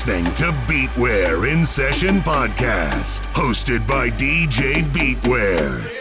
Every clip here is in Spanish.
Listening to Beatware in Session Podcast, hosted by DJ Beatware.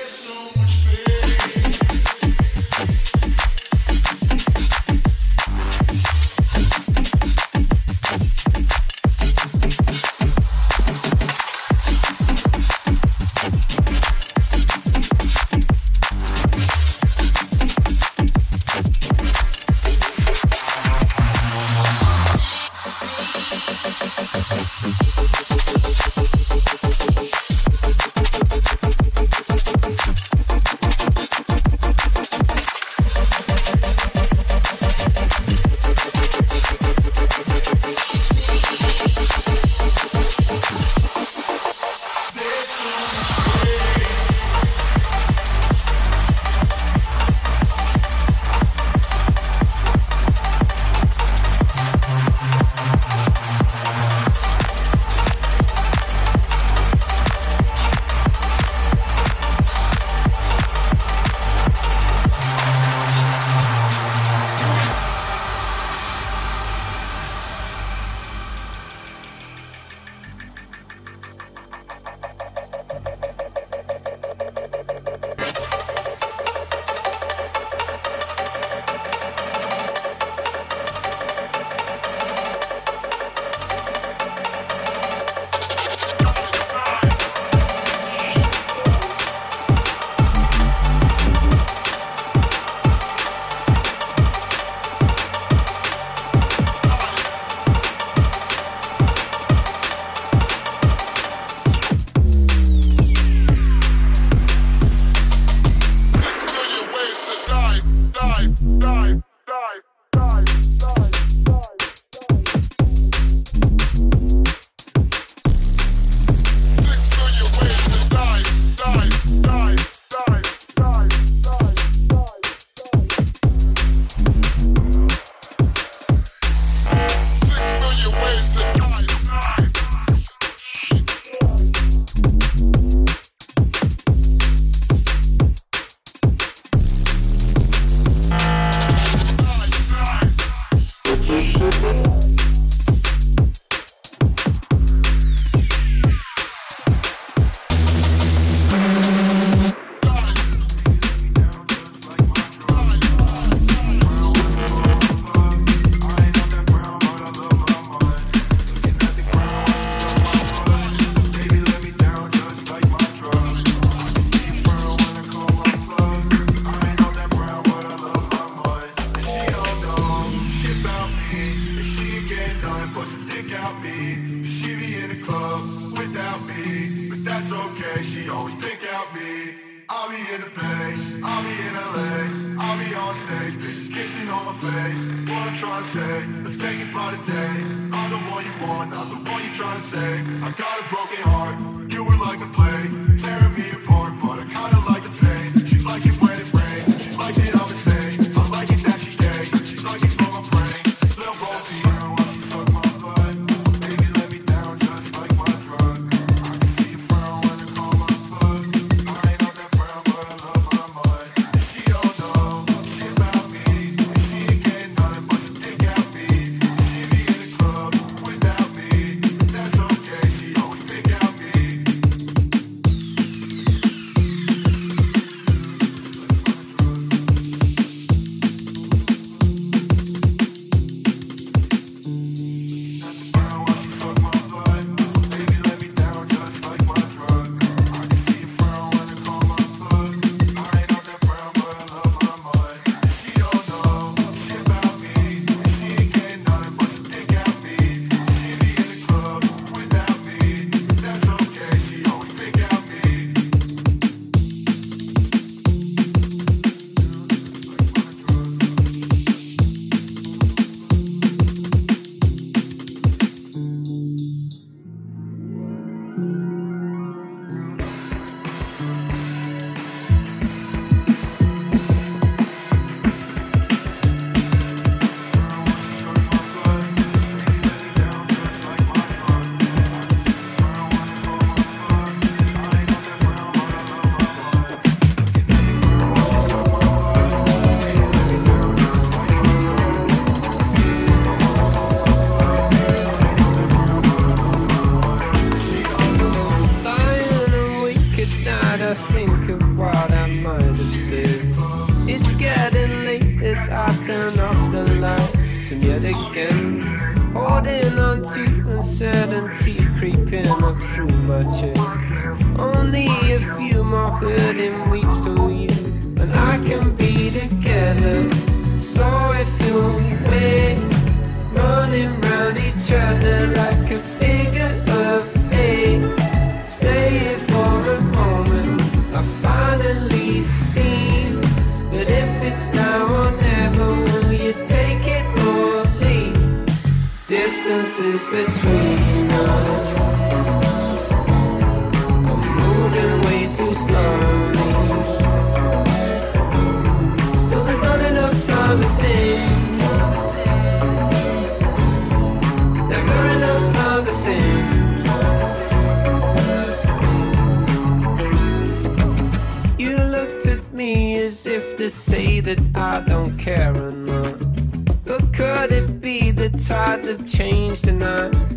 Turn off the lights and yet again. Holding on to uncertainty creeping up through my chest Only a few more hurting weeks till you And I can be together. So if you wait Running round each other like a tides have changed tonight.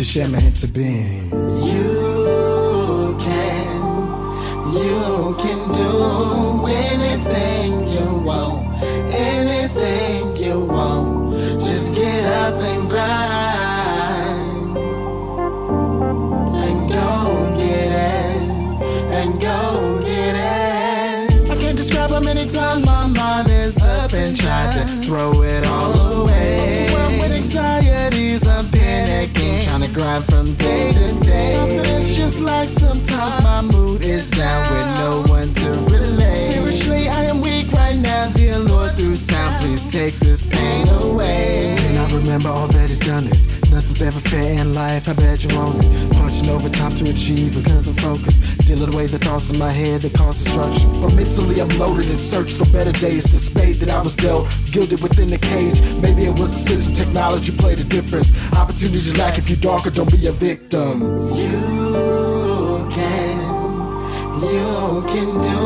Hashem and to be. head that caused destruction. But mentally, I'm loaded in search for better days. The spade that I was dealt, gilded within the cage. Maybe it was the system, technology played a difference. Opportunities lack if you're darker, don't be a victim. You can, you can do.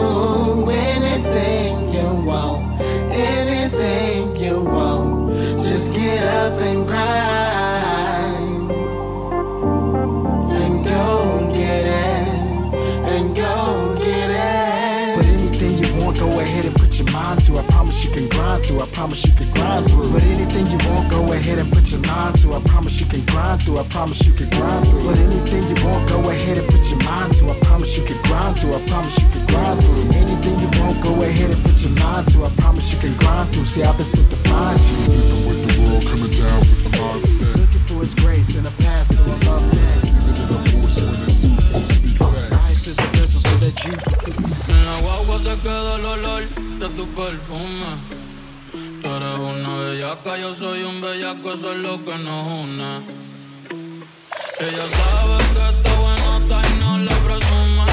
can grind through. I promise you can grind through. But anything you want, go ahead and put your mind to. I promise you can grind through. I promise you can grind through. Anything you want, go ahead and put your mind to. I promise you can grind through. See, I've been sent to find you. Living with the world, coming down with the mindset. Looking for His grace in a past, so I love next. Giving it a voice when it's suit, I'll speak facts. Life is a vessel so that you. En agua, todo tu perfume. eres una bellaca, yo soy un bellaco, eso es lo que nos une. Ella sabe que está buenota y no le presume.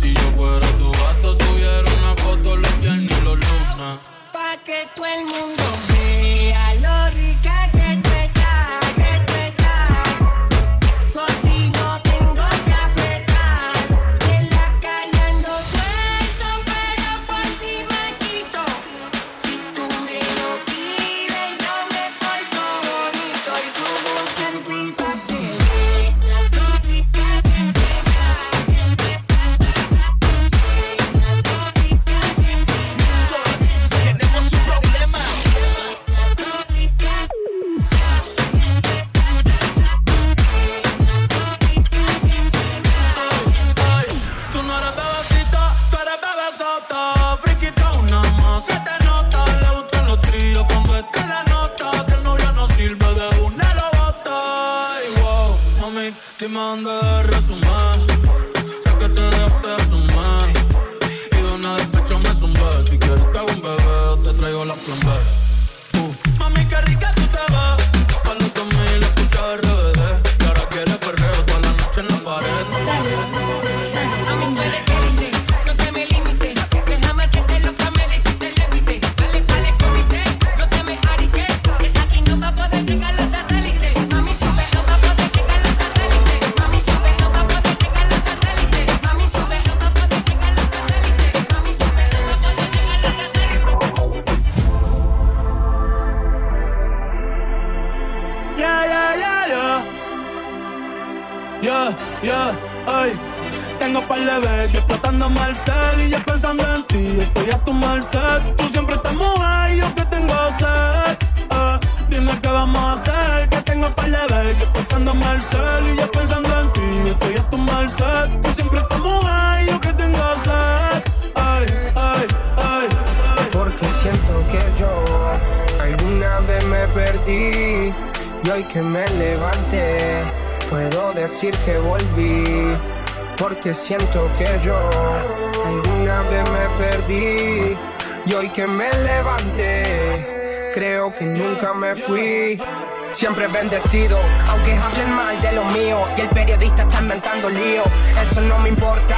Si yo fuera tu gato, subiera una foto los viernes y los lunes. Pa' que todo el mundo vea lo siempre bendecido. Aunque hablen mal de lo mío y el periodista está inventando lío, eso no me importa,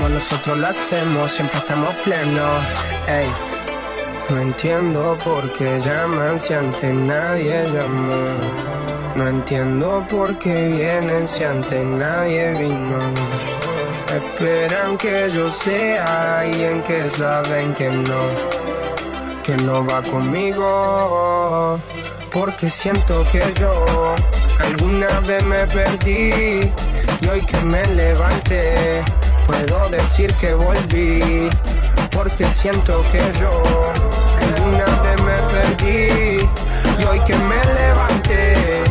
Como nosotros lo hacemos, siempre estamos plenos. Ey. No entiendo por qué llaman si antes nadie llamó. No entiendo por qué vienen si antes nadie vino. Esperan que yo sea alguien que saben que no, que no va conmigo. Porque siento que yo alguna vez me perdí y hoy que me levanté puedo decir que volví. Porque siento que yo alguna vez me perdí y hoy que me levanté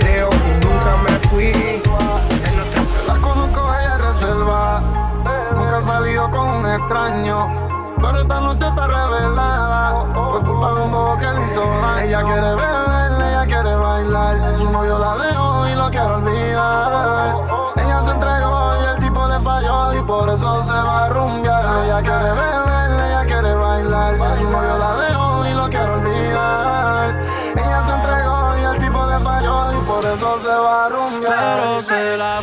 creo que nunca me fui. La conozco, ella es reserva. Nunca ha salido con un extraño. Pero esta noche está revelada. Por culpa de un bobo que le hizo daño. Ella quiere beber, ella quiere bailar. Su novio la dejó y lo quiere olvidar. Y por eso se va a rumbear. Ella quiere beber, ella quiere bailar. Su novio la dejó y lo quiere olvidar. Ella se entregó y el tipo le falló. Y por eso se va a rumbear. Pero se la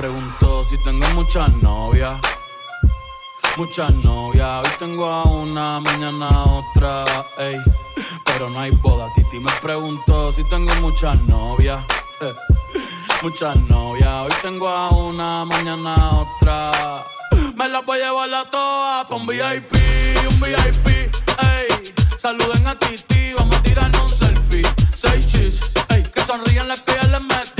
preguntó si tengo muchas novias. Muchas novias, hoy tengo a una, mañana otra, ey. Pero no hay boda. Titi me preguntó si tengo muchas novias. eh. Muchas novias, hoy tengo a una, mañana otra. Me las voy a llevar a todas pa' un VIP, un VIP, ey. Saluden a Titi, vamos a tirarnos un selfie. Seis chis, ey. Que sonrían las que ya metí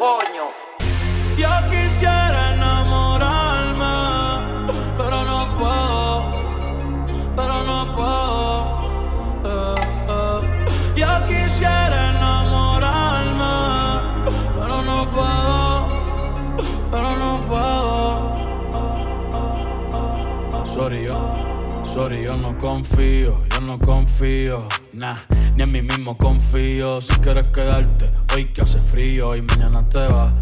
Coño. Yo quisiera enamorarme, pero no puedo, pero no puedo. eh, eh. Yo quisiera enamorarme, pero no puedo, pero no puedo. Sorry, yo, sorry, yo no confío, yo no confío, nah, ni en mí mismo confío. Si quieres quedarte, hoy que hace frío y mañana te vas.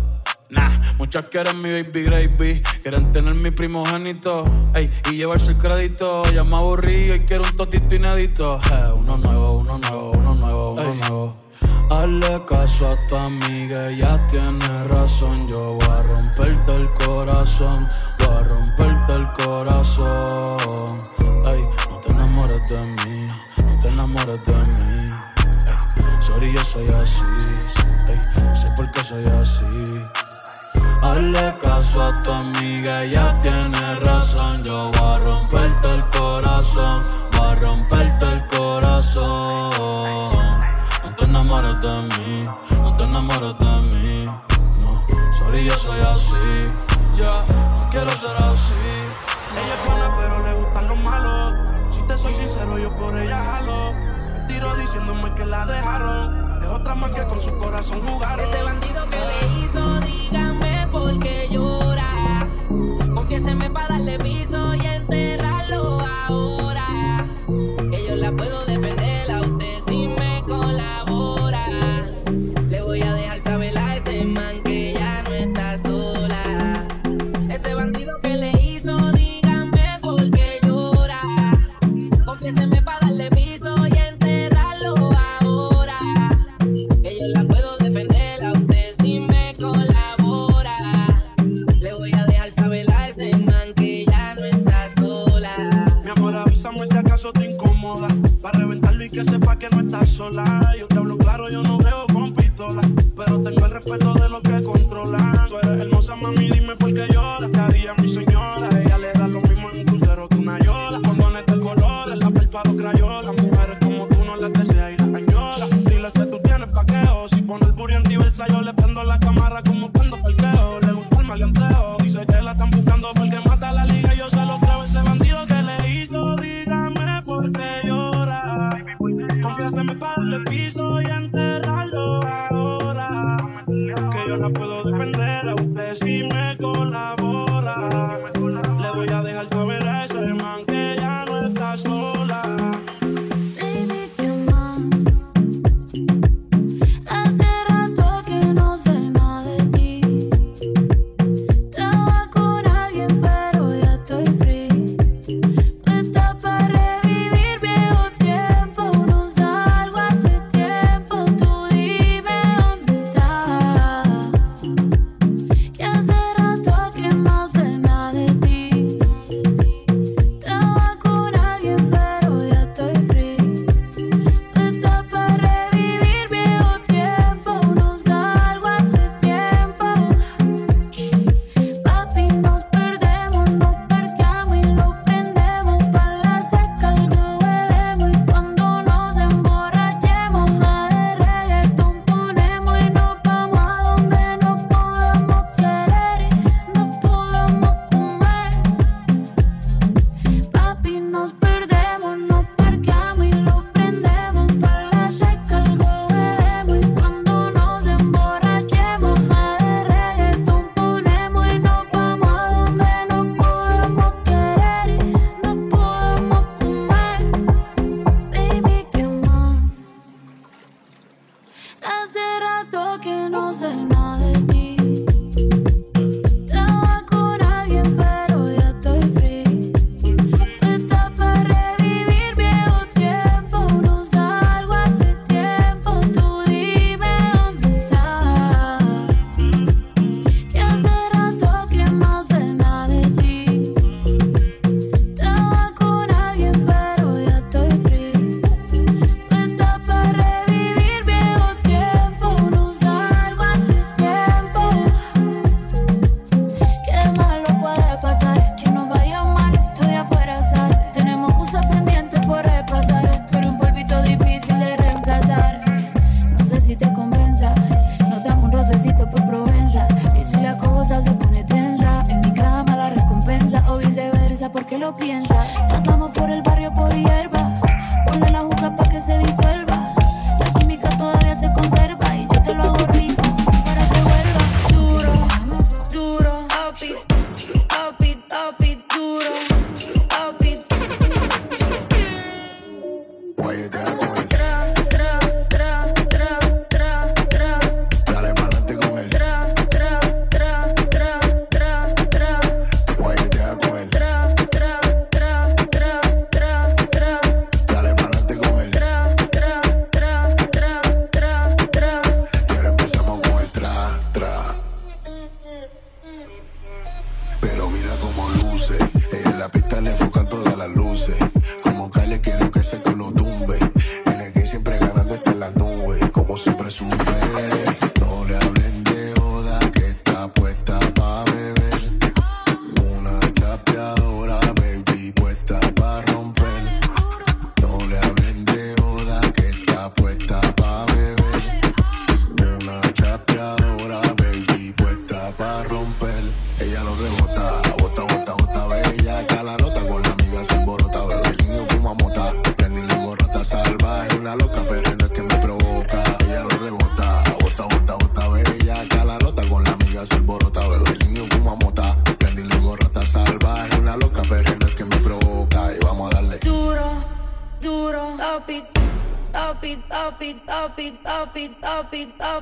Nah, muchas quieren mi baby gravy, quieren tener mi primogénito, ey, y llevarse el crédito. Ya me aburrí y quiero un totito inédito. Eh, uno nuevo, uno nuevo, uno nuevo, uno nuevo. Hazle caso a tu amiga, ella tiene razón. Yo voy a romperte el corazón, voy a romperte el corazón. Ey, no te enamores de mí, enamores de mí. Sorry, yo soy así. No sé por qué soy así. Hazle caso a tu amiga, ella tiene razón. Yo voy a romperte el corazón, voy a romperte el corazón. No te enamores de mí, no te enamores de mí. No, sorry, yo soy así. Ya, no quiero ser así. Ella es buena, pero le gustan los malos. Soy sincero, yo por ella jalo. Tiro diciéndome que la dejaron. Es otra más que con su corazón jugaron. Ese bandido que le hizo, dígame por qué llora. Confiéseme para darle piso y enterrarlo respeto de los que controlan. Tú eres hermosa, mami, dime por qué lloras. ¿Qué haría mi señora? Ella le da lo mismo en un crucero que una yola. Condones de colores, la párpado crayola. Mujeres como tú no las desea y las añora. Dile que tú tienes paqueo. Si pone el furio en yo le prendo la cámara como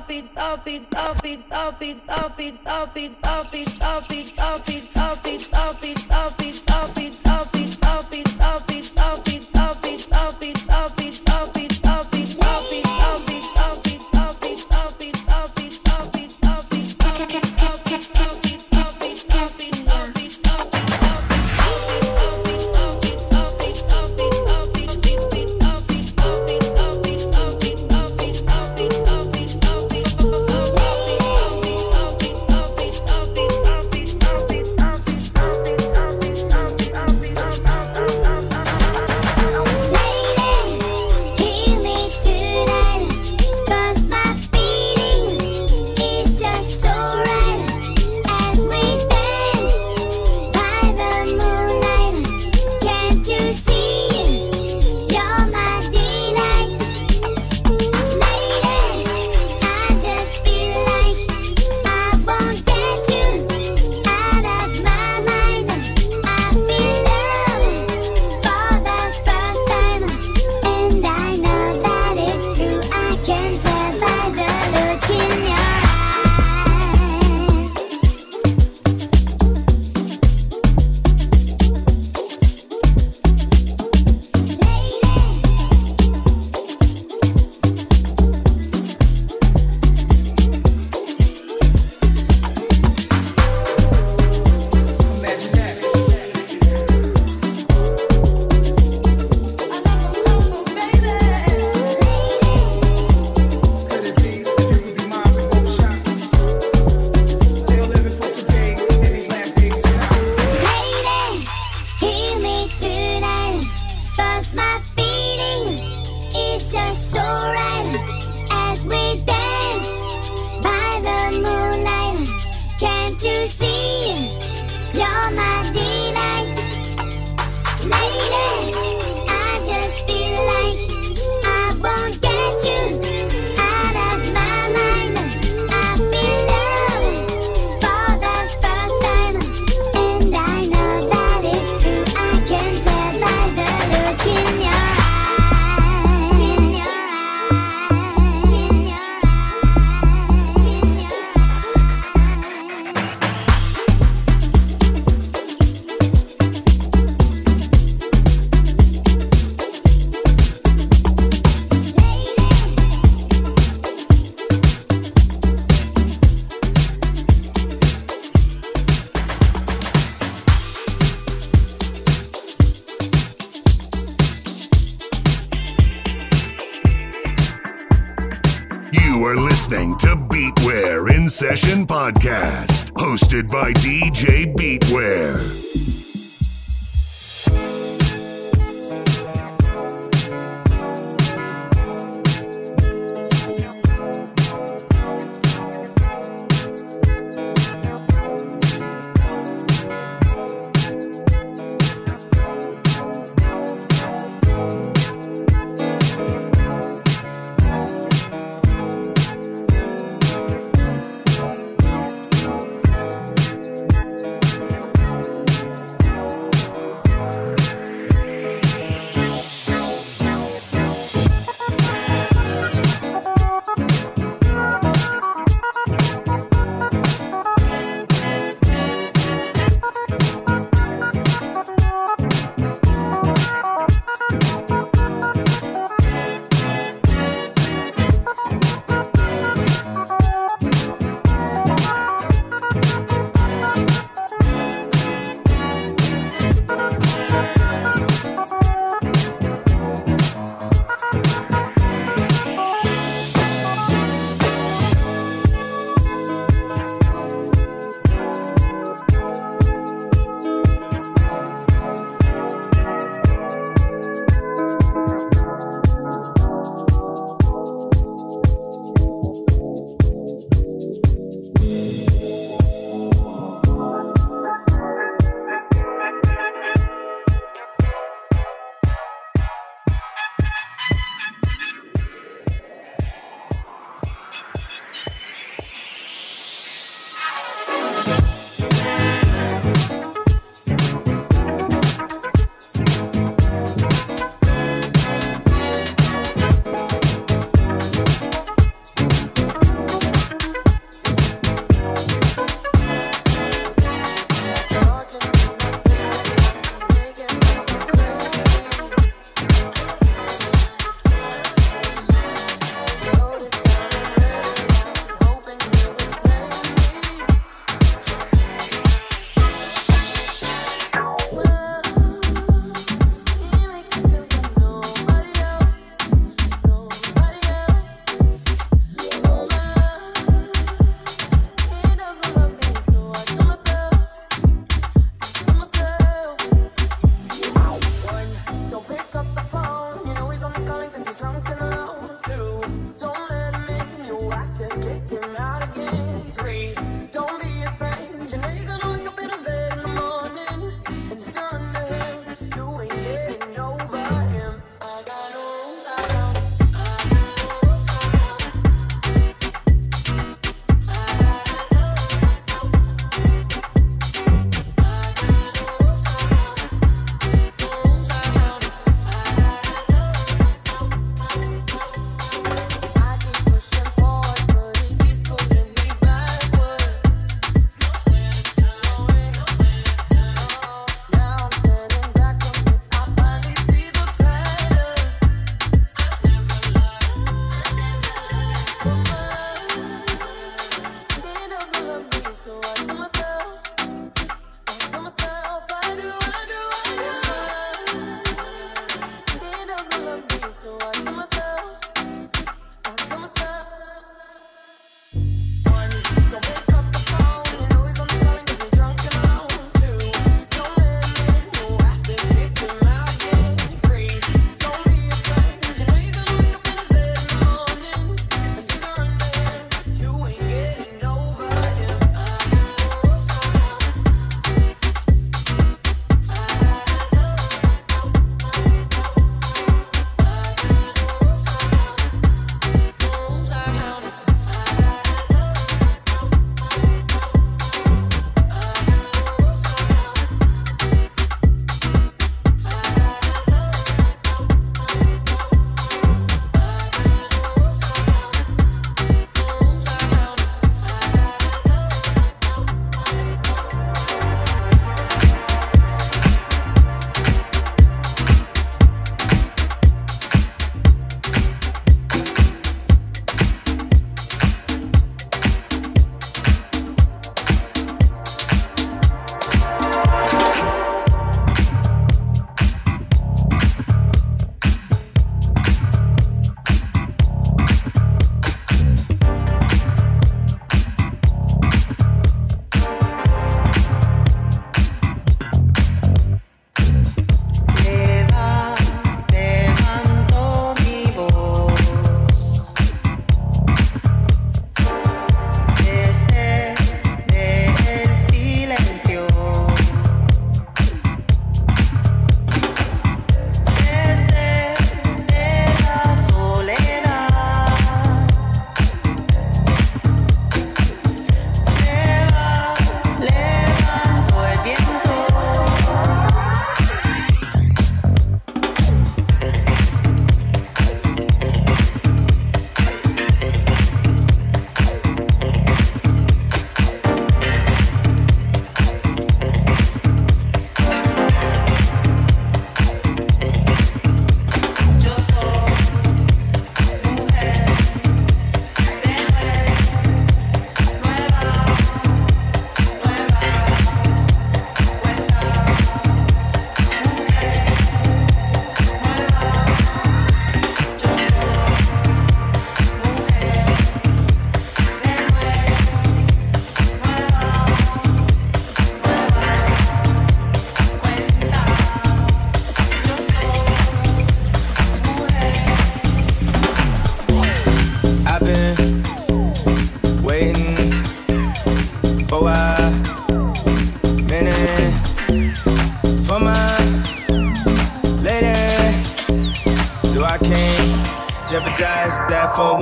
up it, up it, up it, up it, up it, up it, up it, up it.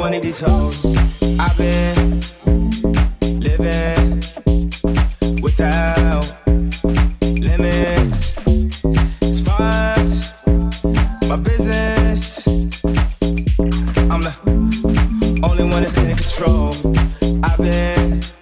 one of these hoes. I've been living without limits. As far as my business, I'm the only one that's in control. I've been.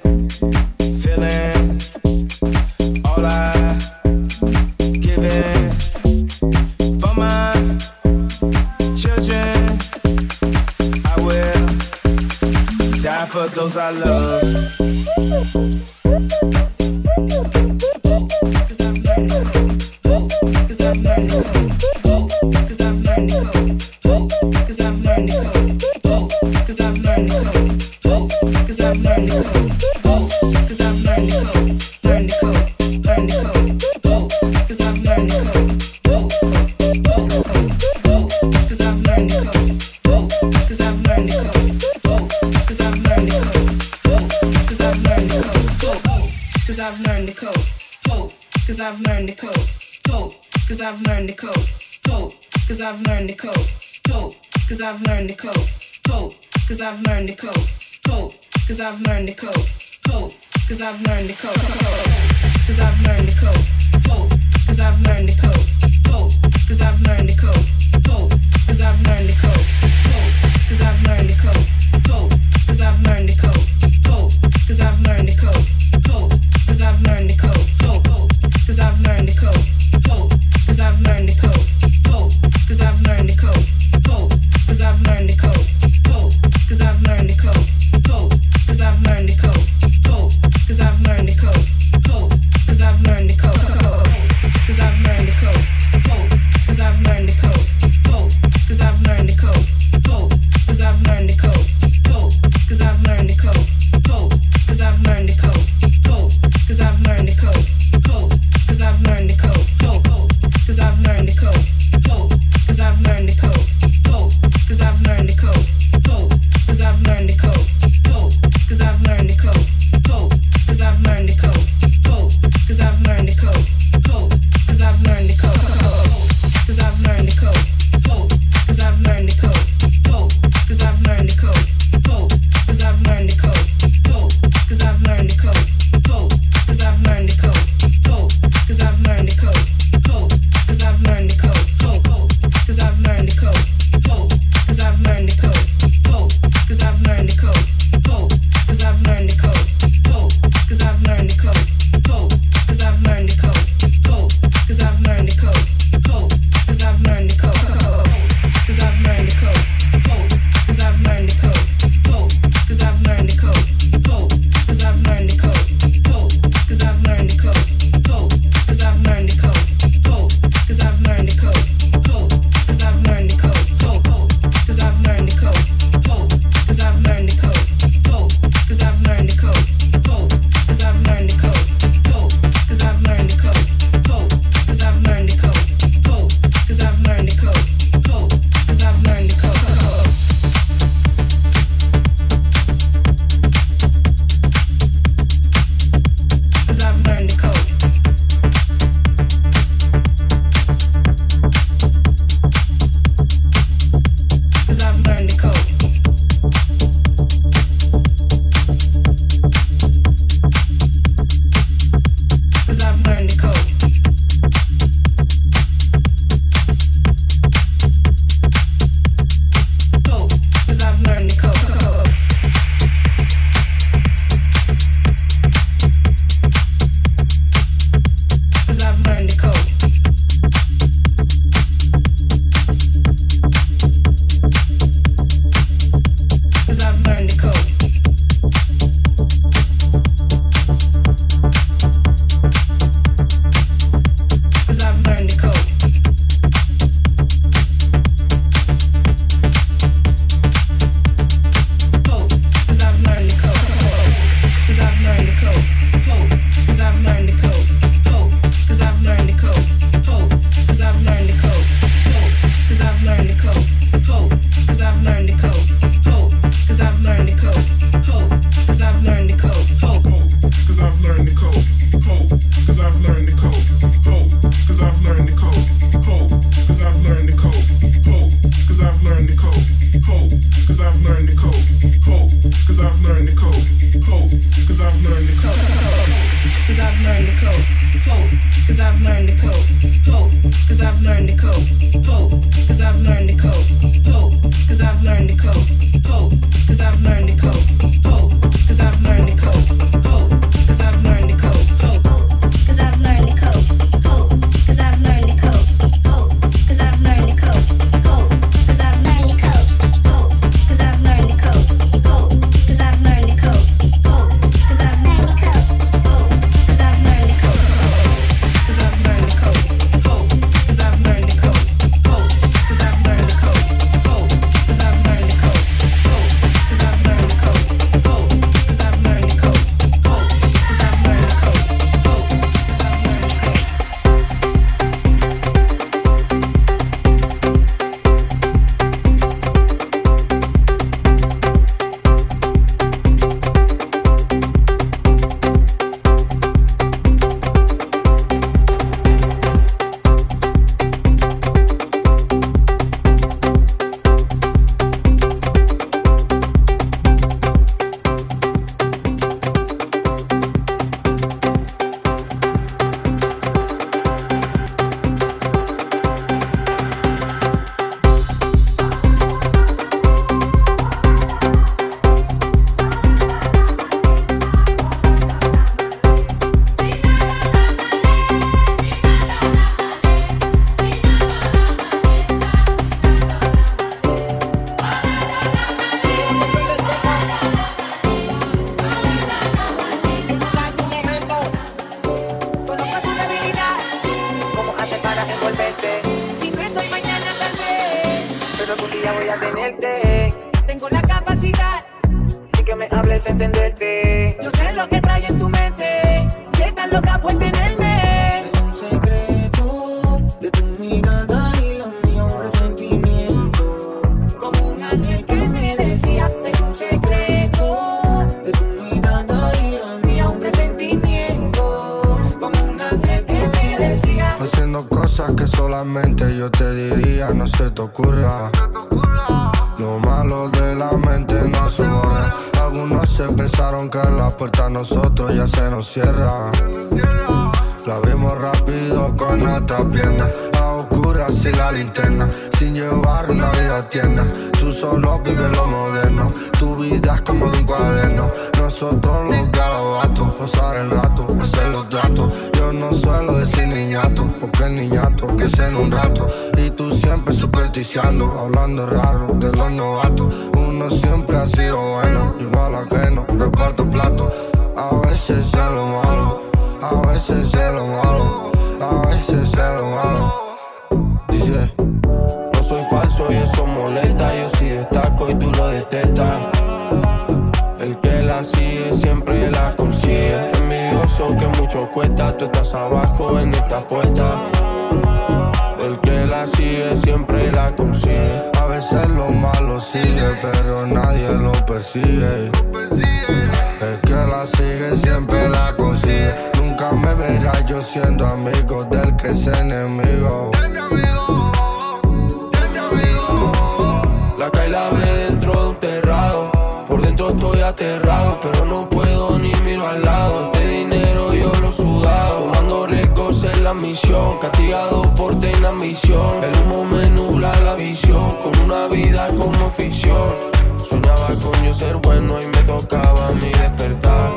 estoy aterrado, pero no puedo ni miro al lado. Este dinero yo lo he sudado, tomando riesgos en la misión, castigado por tener ambición. El humo me nubla la visión, con una vida como ficción. Soñaba con yo ser bueno y me tocaba mi despertar.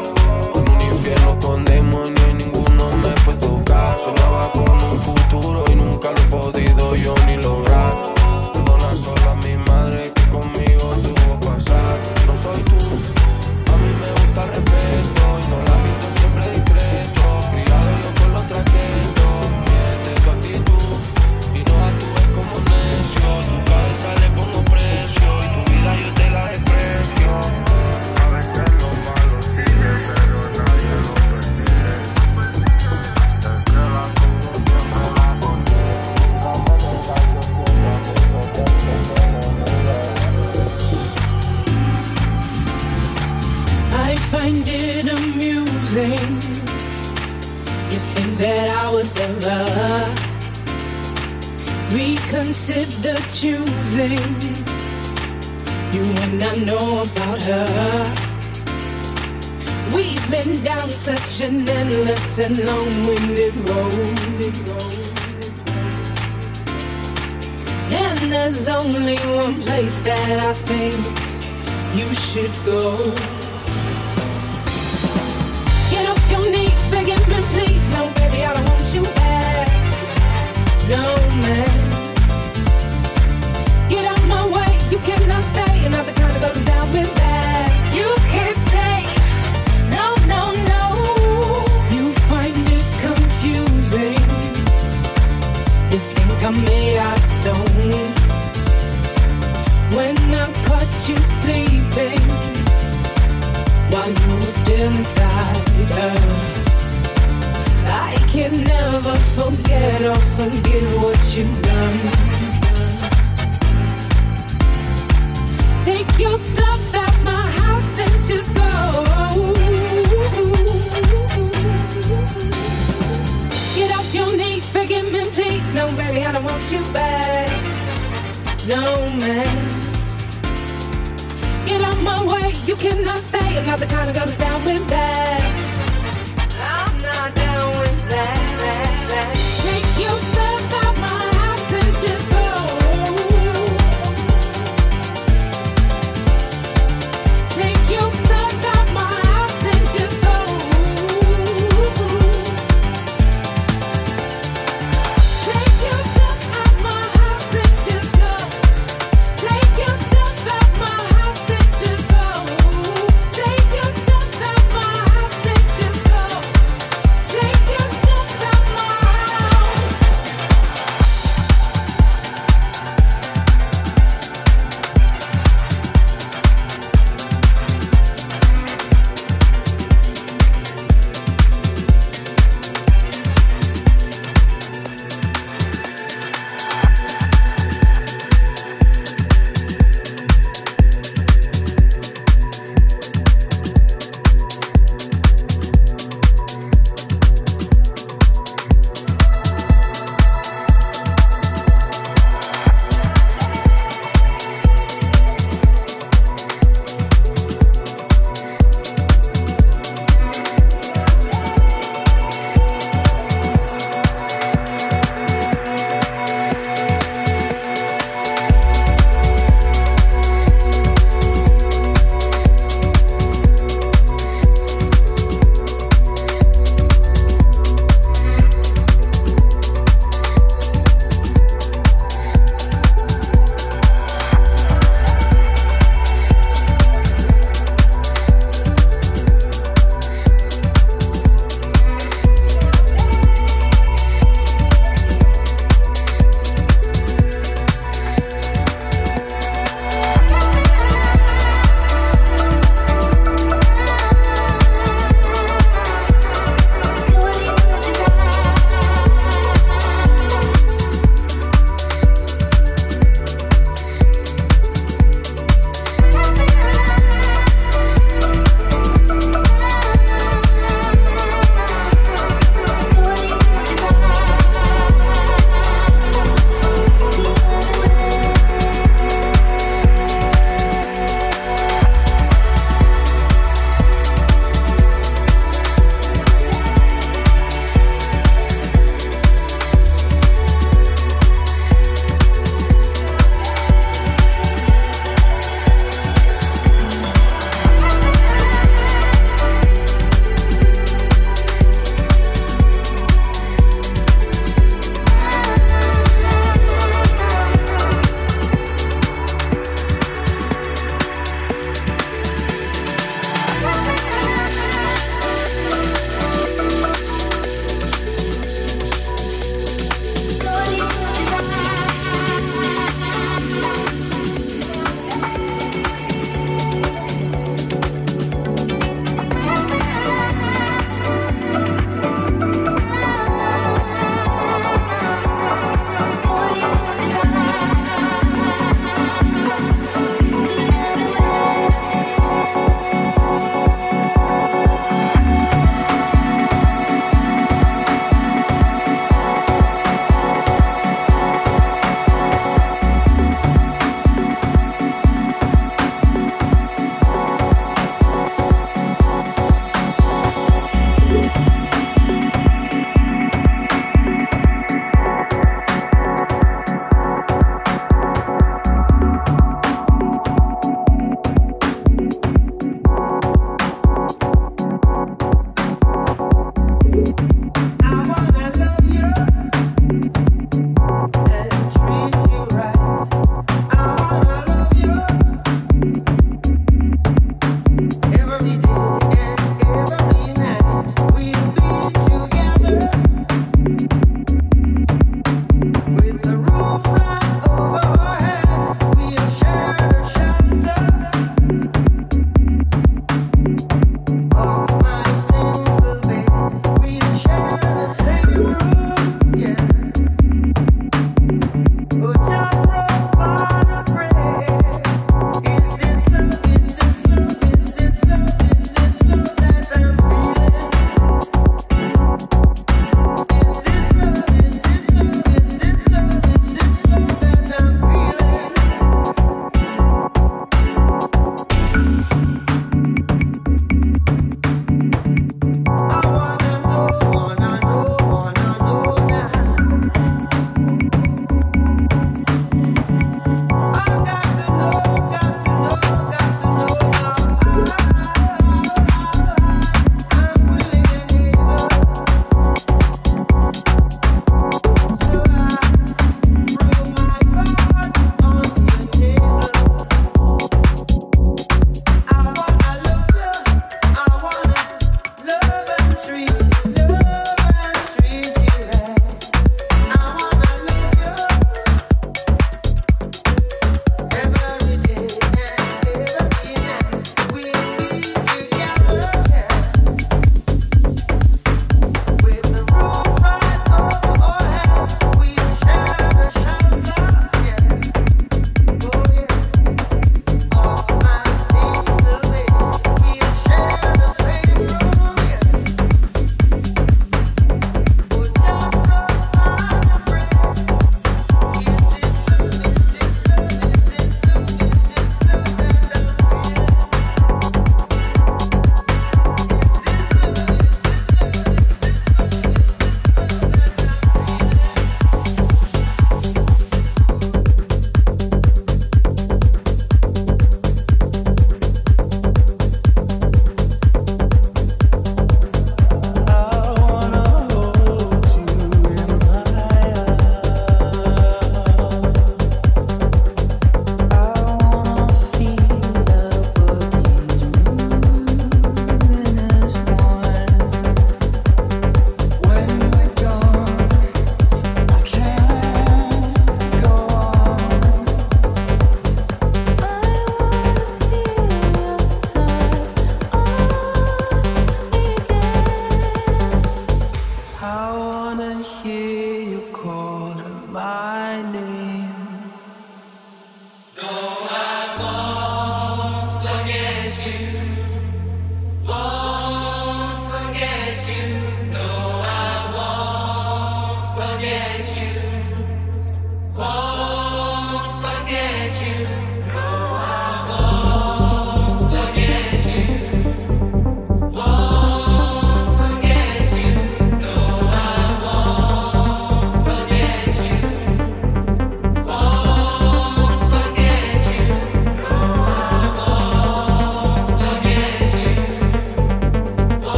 Con un infierno con demonios y ninguno me puede tocar. Soñaba con un futuro y nunca lo he podido yo ni lo consider choosing you and I know about her. We've been down such an endless and long-winded road. And there's only one place that I think you should go. you sleeping while you were still inside her. I can never forget or forgive what you've done. Take your stuff out my house and just go. Get off your knees, forgive me, please. No, baby, I don't want you back. No, man my way, you cannot stay. I'm not the kind of girl is down with that.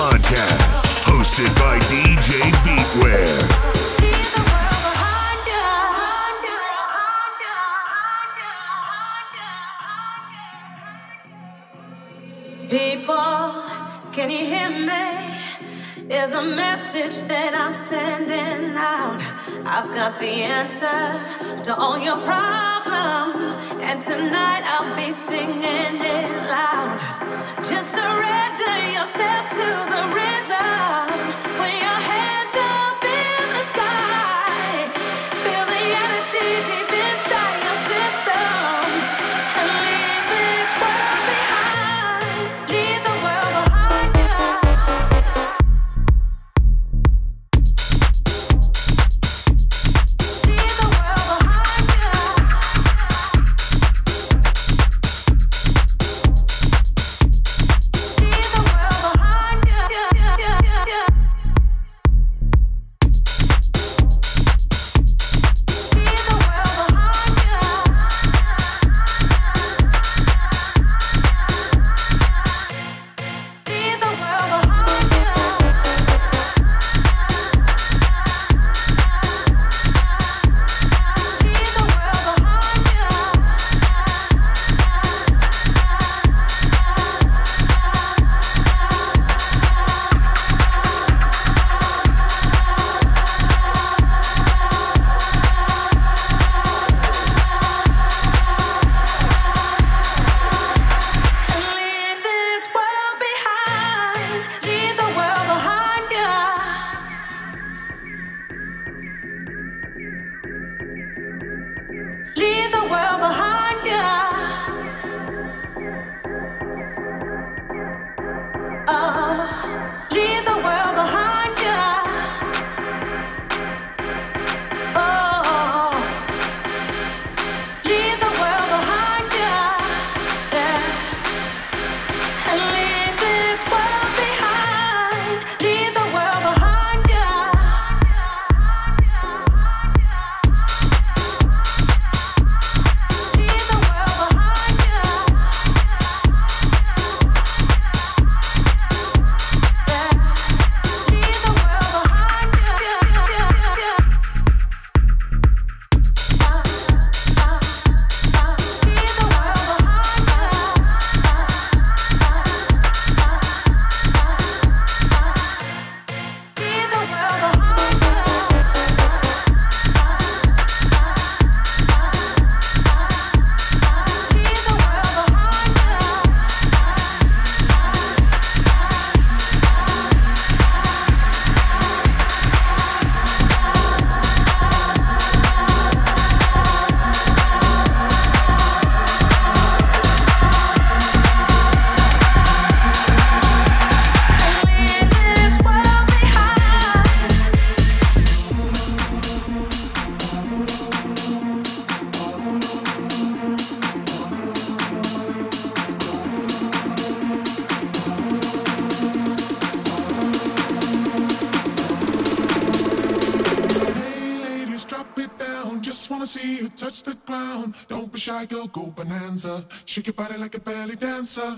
Podcast, hosted by DJ Beatware. People, can you hear me? There's a message that I'm sending out. I've got the answer to all your problems, and tonight I'll be singing it loud. Just surrender yourself to the rhythm. girl, go bonanza. Shake your body like a belly dancer.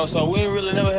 know, so we ain't really never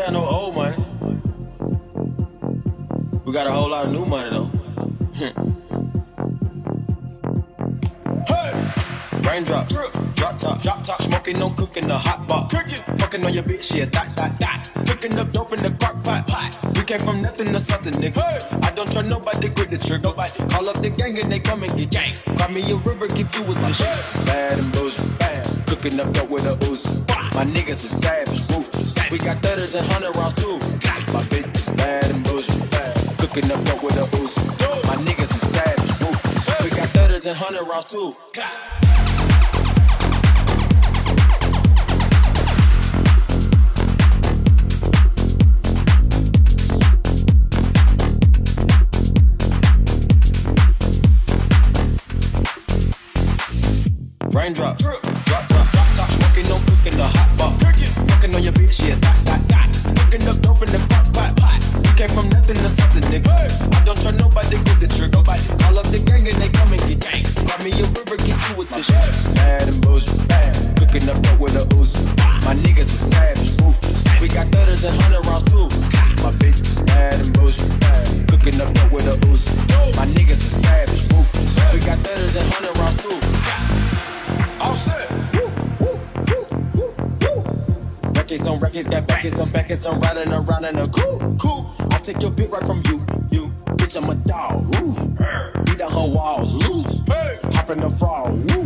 her walls loose. Hey. Hop in the fall, woo.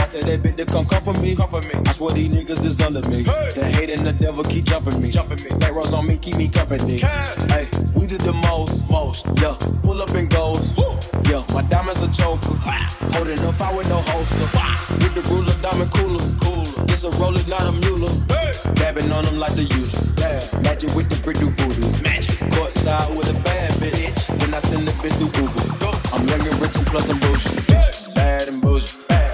I tell that bitch to come cover me. comfort me. I swear these niggas is under me. Hey. The hate and the devil keep jumping me. Jumping me. Back on me, keep me company. Hey, we did the most, most. Yeah, pull up and goes. Woo. Yeah, my diamonds a choker. Wow. Holding up fire with no holster. Wow. With the ruler, diamond cooler. cooler. It's a roller, not a mule. Hey. Dabbing on them like the usual. Yeah. Magic with the brick do voodoo. Magic. Courtside with a bad bitch. Then I send the bitch to Google. I'm young and rich and plus I'm bougie. She's bad and bougie. Bad.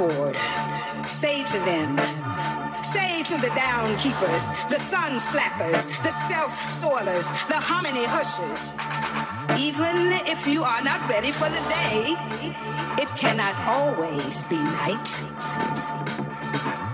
Say to them, say to the down keepers, the sun slappers, the self soilers, the hominy hushers. Even if you are not ready for the day, it cannot always be night.